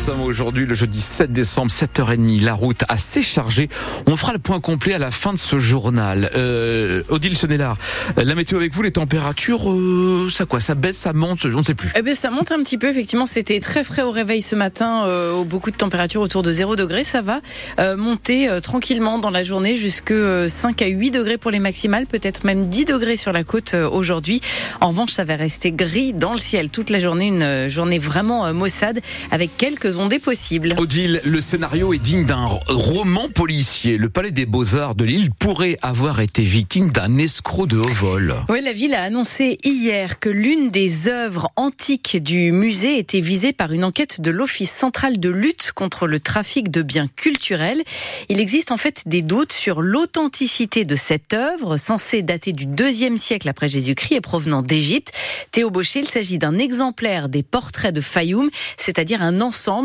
sommes aujourd'hui le jeudi 7 décembre, 7h30. La route assez chargée. On fera le point complet à la fin de ce journal. Euh, Odile Sonnellard, la météo avec vous, les températures, euh, ça quoi Ça baisse, ça monte On ne sait plus. Eh bien, ça monte un petit peu. Effectivement, c'était très frais au réveil ce matin. Euh, beaucoup de températures autour de 0 degrés. Ça va euh, monter euh, tranquillement dans la journée jusque 5 à 8 degrés pour les maximales. Peut-être même 10 degrés sur la côte aujourd'hui. En revanche, ça va rester gris dans le ciel toute la journée. Une journée vraiment maussade avec quelques ondées possibles. Odile, le scénario est digne d'un roman policier. Le palais des Beaux-Arts de Lille pourrait avoir été victime d'un escroc de haut vol. Oui, la ville a annoncé hier que l'une des œuvres antiques du musée était visée par une enquête de l'Office central de lutte contre le trafic de biens culturels. Il existe en fait des doutes sur l'authenticité de cette œuvre, censée dater du deuxième siècle après Jésus-Christ et provenant d'Égypte. Théo Baucher, il s'agit d'un exemplaire des portraits de Fayoum, c'est-à-dire un ensemble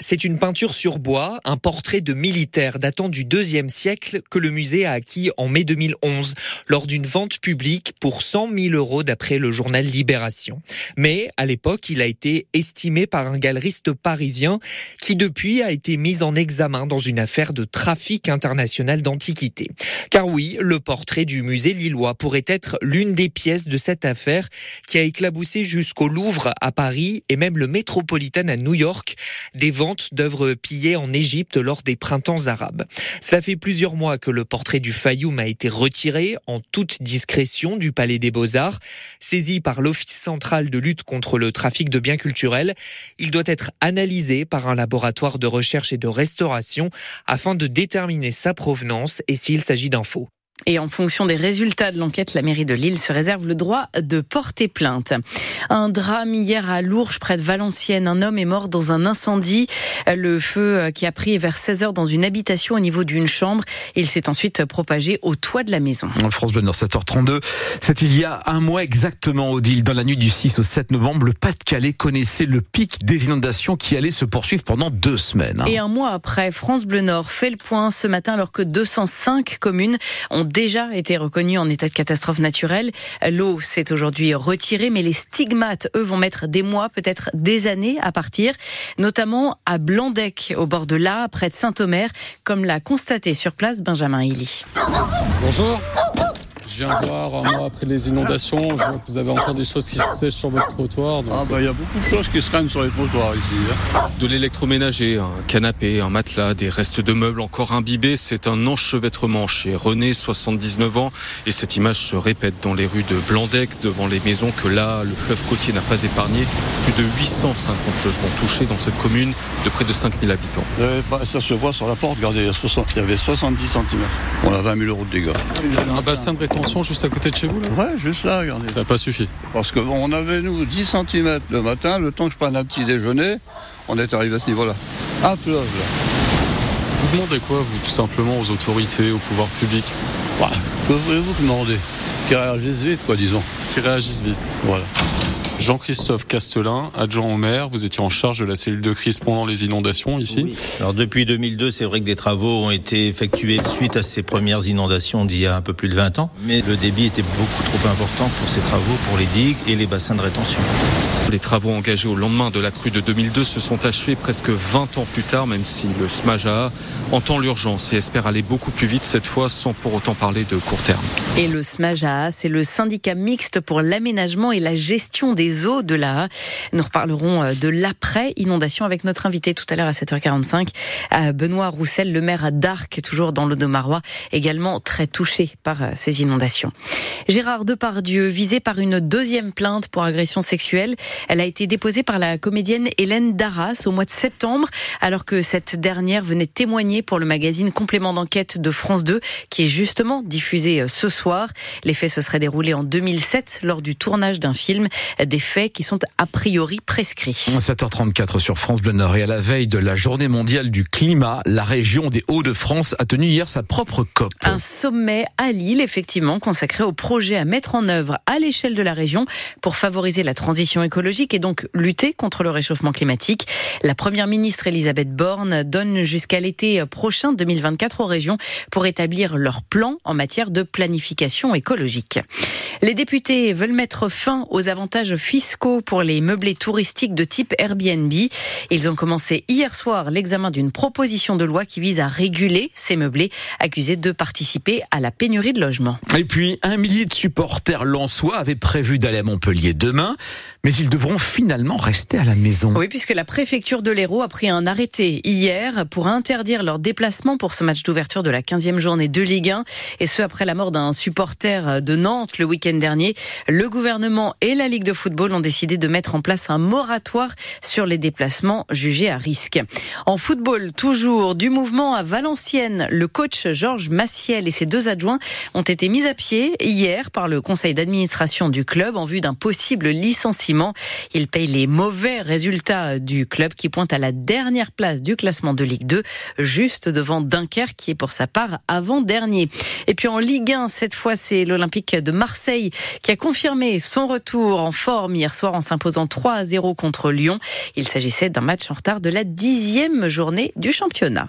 C'est une peinture sur bois, un portrait de militaire datant du deuxième siècle que le musée a acquis en mai 2011 lors d'une vente publique pour 100 000 euros d'après le journal Libération. Mais à l'époque, il a été estimé par un galeriste parisien qui depuis a été mis en examen dans une affaire de trafic international d'antiquités. Car oui, le portrait du musée lillois pourrait être l'une des pièces de cette affaire qui a éclaboussé jusqu'au Louvre à Paris et même le Metropolitan à New York, des ventes d'œuvres pillées en Égypte lors des printemps arabes. Cela fait plusieurs mois que le portrait du Fayoum a été retiré en toute discrétion du Palais des Beaux-Arts. Saisi par l'Office central de lutte contre le trafic de biens culturels, il doit être analysé par un laboratoire de recherche et de restauration afin de déterminer sa provenance et s'il s'agit d'un faux. Et en fonction des résultats de l'enquête, la mairie de Lille se réserve le droit de porter plainte. Un drame hier à Lourges, près de Valenciennes. Un homme est mort dans un incendie. Le feu qui a pris vers 16 heures dans une habitation au niveau d'une chambre. Il s'est ensuite propagé au toit de la maison. France Bleu Nord, 7h32. C'est il y a un mois exactement, Odile. Dans la nuit du 6 au 7 novembre, le Pas-de-Calais connaissait le pic des inondations qui allait se poursuivre pendant deux semaines. Et un mois après, France Bleu Nord fait le point ce matin alors que 205 communes ont déjà été reconnues en état de catastrophe naturelle. L'eau s'est aujourd'hui retirée, mais les stigmates, eux, vont mettre des mois, peut-être des années à partir, notamment à Blandec, au bord de l'A, près de Saint-Omer, comme l'a constaté sur place Benjamin Hilly. Bonjour. Je viens voir un mois après les inondations, je vois que vous avez encore des choses qui se sèchent sur votre trottoir. Ah bah il y a beaucoup de choses qui se traînent sur les trottoirs ici. Hein. De l'électroménager, un canapé, un matelas, des restes de meubles encore imbibés, c'est un enchevêtrement chez René, 79 ans, et cette image se répète dans les rues de Blandec, devant les maisons que là, le fleuve côtier n'a pas épargné. Plus de 850 logements touchés dans cette commune de près de 5000 habitants. Euh, bah, ça se voit sur la porte, regardez, il y, a 60, il y avait 70 cm. On a 20 000 euros de dégâts. Un bassin de rétention juste à côté de chez vous là? Ouais, juste là, regardez. Ça n'a pas suffi. Parce qu'on avait, nous, 10 cm le matin, le temps que je prenne un petit déjeuner, on est arrivé à ce niveau-là. Un fleuve, là. Vous demandez quoi, vous, tout simplement, aux autorités, au pouvoir public? Bah, Que voulez-vous demander Qui réagissent vite, quoi, disons. Qui réagissent vite. Voilà. Jean-Christophe Castelin, adjoint au maire, vous étiez en charge de la cellule de crise pendant les inondations ici. Oui. Alors depuis 2002, c'est vrai que des travaux ont été effectués suite à ces premières inondations d'il y a un peu plus de 20 ans, mais le débit était beaucoup trop important pour ces travaux, pour les digues et les bassins de rétention. Les travaux engagés au lendemain de la crue de 2002 se sont achevés presque 20 ans plus tard, même si le SMAJA entend l'urgence et espère aller beaucoup plus vite cette fois sans pour autant parler de court terme. Et le SMAJA, c'est le syndicat mixte pour l'aménagement et la gestion des eaux de la Nous reparlerons de l'après-inondation avec notre invité tout à l'heure à 7h45, Benoît Roussel, le maire d'Arc, toujours dans l'Audomarois, également très touché par ces inondations. Gérard Depardieu, visé par une deuxième plainte pour agression sexuelle. Elle a été déposée par la comédienne Hélène Darras au mois de septembre, alors que cette dernière venait témoigner pour le magazine Complément d'enquête de France 2, qui est justement diffusé ce soir. Les faits se seraient déroulés en 2007 lors du tournage d'un film, des faits qui sont a priori prescrits. 7h34 sur France Bleu Nord et à la veille de la journée mondiale du climat, la région des Hauts-de-France a tenu hier sa propre COP. Un sommet à Lille, effectivement, consacré au projet à mettre en œuvre à l'échelle de la région pour favoriser la transition écologique et donc lutter contre le réchauffement climatique. La première ministre Elisabeth Borne donne jusqu'à l'été prochain 2024 aux régions pour établir leur plan en matière de planification écologique. Les députés veulent mettre fin aux avantages fiscaux pour les meublés touristiques de type Airbnb. Ils ont commencé hier soir l'examen d'une proposition de loi qui vise à réguler ces meublés accusés de participer à la pénurie de logements. Et puis, un millier de supporters lensois avaient prévu d'aller à Montpellier demain, mais ils devront finalement rester à la maison. Oui, puisque la préfecture de l'Hérault a pris un arrêté hier pour interdire leur déplacement pour ce match d'ouverture de la 15e journée de Ligue 1, et ce après la mort d'un supporter de Nantes le week-end dernier. Le gouvernement et la Ligue de football ont décidé de mettre en place un moratoire sur les déplacements jugés à risque. En football, toujours du mouvement à Valenciennes, le coach Georges Massiel et ses deux adjoints ont été mis à pied hier par le conseil d'administration du club en vue d'un possible licenciement. Ils payent les mauvais résultats du club qui pointe à la dernière place du classement de Ligue 2, juste devant Dunkerque qui est pour sa part avant-dernier. Et puis en Ligue 1, cette fois c'est l'Olympique de Marseille qui a confirmé son retour en hier soir en s'imposant 3 à 0 contre Lyon. Il s'agissait d'un match en retard de la dixième journée du championnat.